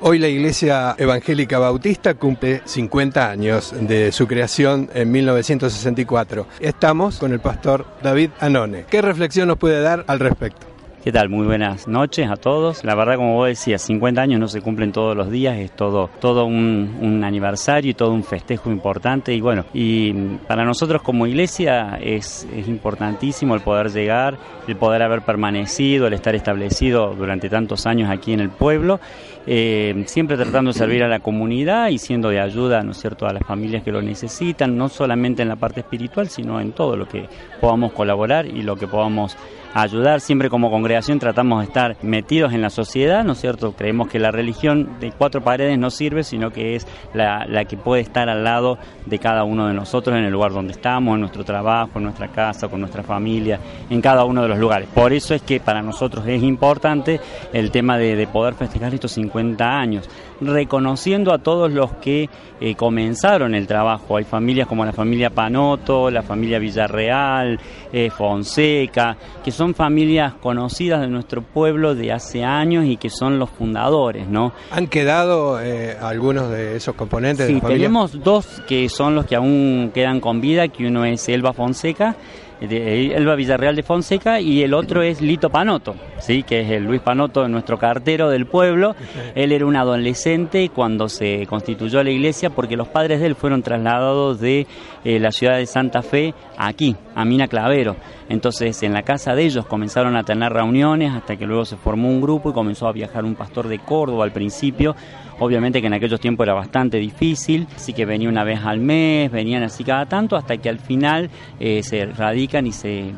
Hoy la Iglesia Evangélica Bautista cumple 50 años de su creación en 1964. Estamos con el pastor David Anone. ¿Qué reflexión nos puede dar al respecto? ¿Qué tal? Muy buenas noches a todos. La verdad, como vos decías, 50 años no se cumplen todos los días, es todo, todo un, aniversario y todo un festejo importante. Y bueno, y para nosotros como iglesia es, es importantísimo el poder llegar, el poder haber permanecido, el estar establecido durante tantos años aquí en el pueblo, eh, siempre tratando de servir a la comunidad y siendo de ayuda, ¿no es cierto?, a las familias que lo necesitan, no solamente en la parte espiritual, sino en todo lo que podamos colaborar y lo que podamos ayudar. Siempre como congregación tratamos de estar metidos en la sociedad, ¿no es cierto? Creemos que la religión de cuatro paredes no sirve, sino que es la, que puede estar al lado de cada uno de nosotros en el lugar donde estamos, en nuestro trabajo, en nuestra casa, con nuestra familia, en cada uno de los lugares. Por eso es que para nosotros es importante el tema de, de poder festejar estos 50 años, reconociendo a todos los que eh, comenzaron el trabajo. Hay familias como la familia Panoto, la familia Villarreal, eh, Fonseca, que son familias conocidas de nuestro pueblo de hace años y que son los fundadores, ¿no? ¿Han quedado eh, algunos de esos componentes? Sí, de la familia? tenemos dos que son los que aún quedan con vida, que uno es Elba Fonseca, de Elba Villarreal de Fonseca y el otro es Lito Panoto, ¿sí? que es el Luis Panoto, nuestro cartero del pueblo. Él era un adolescente cuando se constituyó la iglesia porque los padres de él fueron trasladados de eh, la ciudad de Santa Fe aquí, a Mina Clavero. Entonces en la casa de ellos comenzaron a tener reuniones hasta que luego se formó un grupo y comenzó a viajar un pastor de Córdoba al principio. Obviamente que en aquellos tiempos era bastante difícil, así que venía una vez al mes, venían así cada tanto, hasta que al final eh, se radican y se,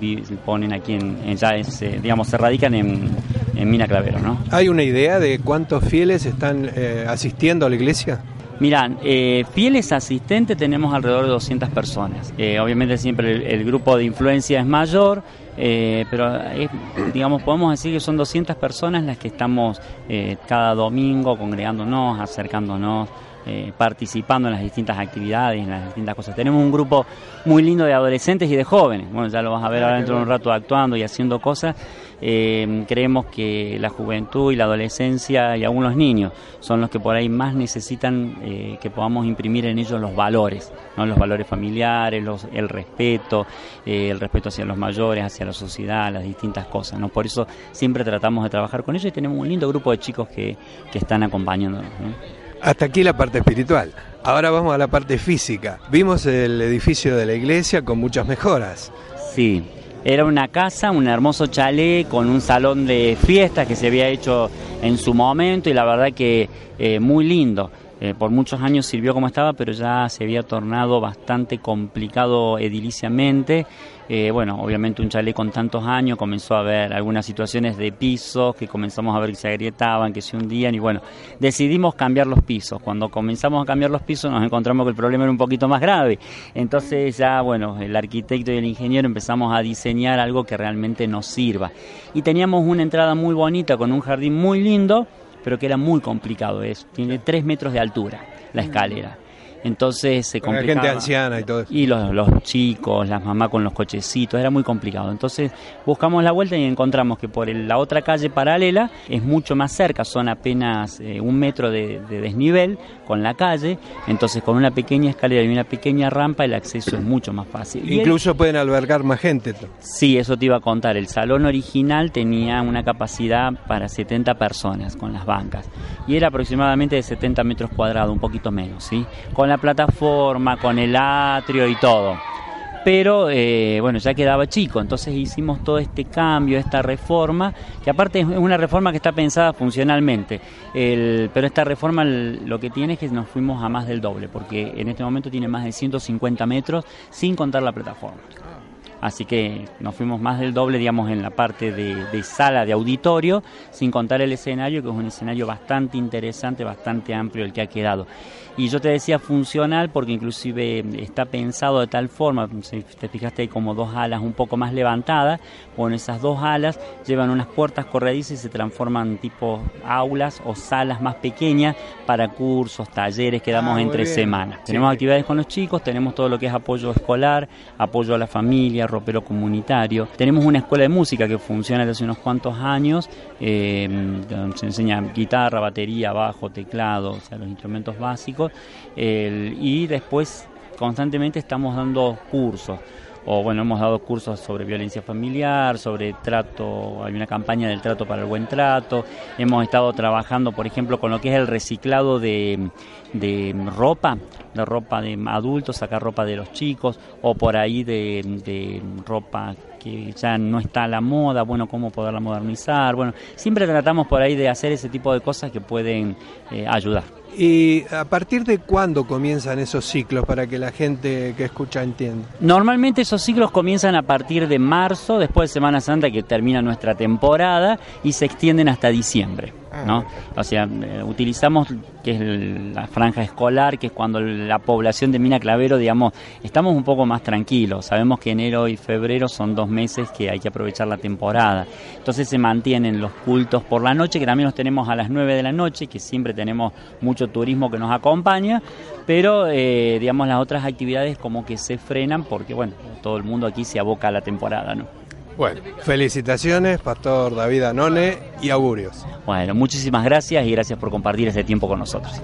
ponen aquí en, en ya es, eh, digamos, se radican en, en Mina Clavero, ¿no? ¿Hay una idea de cuántos fieles están eh, asistiendo a la iglesia? Mirá, eh, fieles asistentes tenemos alrededor de 200 personas. Eh, obviamente siempre el, el grupo de influencia es mayor, eh, pero digamos podemos decir que son 200 personas las que estamos cada domingo congregándonos, acercándonos, eh, participando en las distintas actividades, en las distintas cosas. Tenemos un grupo muy lindo de adolescentes y de jóvenes. Bueno, ya lo vas a ver ahora dentro de un rato actuando y haciendo cosas. Eh, creemos que la juventud y la adolescencia y aún los niños son los que por ahí más necesitan eh, que podamos imprimir en ellos los valores, ¿no? los valores familiares, los- el respeto, eh, el respeto hacia los mayores, hacia la sociedad, las distintas cosas. ¿no? Por eso siempre tratamos de trabajar con ellos y tenemos un lindo grupo de chicos que, que están acompañándonos. ¿no? Hasta aquí la parte espiritual. Ahora vamos a la parte física. Vimos el edificio de la iglesia con muchas mejoras. Sí, era una casa, un hermoso chalet con un salón de fiestas que se había hecho en su momento y la verdad que eh, muy lindo. Eh, por muchos años sirvió como estaba, pero ya se había tornado bastante complicado ediliciamente. Eh, bueno, obviamente un chalet con tantos años comenzó a haber algunas situaciones de pisos que comenzamos a ver que se agrietaban, que se hundían y bueno, decidimos cambiar los pisos. Cuando comenzamos a cambiar los pisos nos encontramos que el problema era un poquito más grave. Entonces ya, bueno, el arquitecto y el ingeniero empezamos a diseñar algo que realmente nos sirva. Y teníamos una entrada muy bonita con un jardín muy lindo, pero que era muy complicado. Es, tiene tres metros de altura la escalera. Entonces se Con la complicaba. gente anciana y todo eso. Y los, los chicos, las mamás con los cochecitos, era muy complicado. Entonces buscamos la vuelta y encontramos que por el- la otra calle paralela es mucho más cerca, son apenas eh, un metro de, de desnivel con la calle. Entonces con una pequeña escalera y una pequeña rampa el acceso es mucho más fácil. El- Incluso pueden albergar más gente. Sí, eso te iba a contar. El salón original tenía una capacidad para 70 personas con las bancas y era aproximadamente de 70 metros cuadrados, un poquito menos, ¿sí? Con la plataforma, con el atrio y todo. Pero eh, bueno, ya quedaba chico, entonces hicimos todo este cambio, esta reforma, que aparte es una reforma que está pensada funcionalmente, El- pero esta reforma lo que tiene es que nos fuimos a más del doble, porque en este momento tiene más de 150 metros sin contar la plataforma. Así que nos fuimos más del doble, digamos, en la parte de, de sala de auditorio, sin contar el escenario, que es un escenario bastante interesante, bastante amplio el que ha quedado. Y yo te decía funcional porque inclusive está pensado de tal forma, si te fijaste hay como dos alas un poco más levantadas, con esas dos alas llevan unas puertas corredizas y se transforman tipo aulas o salas más pequeñas para cursos, talleres que damos Ah, entre semanas. Sí. Tenemos actividades con los chicos, tenemos todo lo que es apoyo escolar, apoyo a la familia, ropero comunitario. Tenemos una escuela de música que funciona desde hace unos cuantos años, eh, se enseña guitarra, batería, bajo, teclado, o sea, los instrumentos básicos. Y después constantemente estamos dando cursos. O bueno, hemos dado cursos sobre violencia familiar, sobre trato, hay una campaña del trato para el buen trato. Hemos estado trabajando, por ejemplo, con lo que es el reciclado de, de ropa, de ropa de adultos, sacar ropa de los chicos, o por ahí de, de ropa que ya no está a la moda, bueno, cómo poderla modernizar. Bueno, siempre tratamos por ahí de hacer ese tipo de cosas que pueden eh, ayudar. ¿Y a partir de cuándo comienzan esos ciclos para que la gente que escucha entienda? Normalmente esos ciclos comienzan a partir de marzo, después de Semana Santa que termina nuestra temporada y se extienden hasta diciembre. ¿No? O sea, eh, utilizamos que es el- la franja escolar, que es cuando la población de Mina Clavero, digamos, estamos un poco más tranquilos. Sabemos que enero y febrero son dos meses que hay que aprovechar la temporada. Entonces se mantienen los cultos por la noche, que también los tenemos a las 9 de la noche, que siempre tenemos mucho turismo que nos acompaña, pero eh, digamos las otras actividades como que se frenan porque, bueno, todo el mundo aquí se aboca a la temporada, ¿no? Bueno, felicitaciones, Pastor David Anone y augurios. Bueno, muchísimas gracias y gracias por compartir este tiempo con nosotros.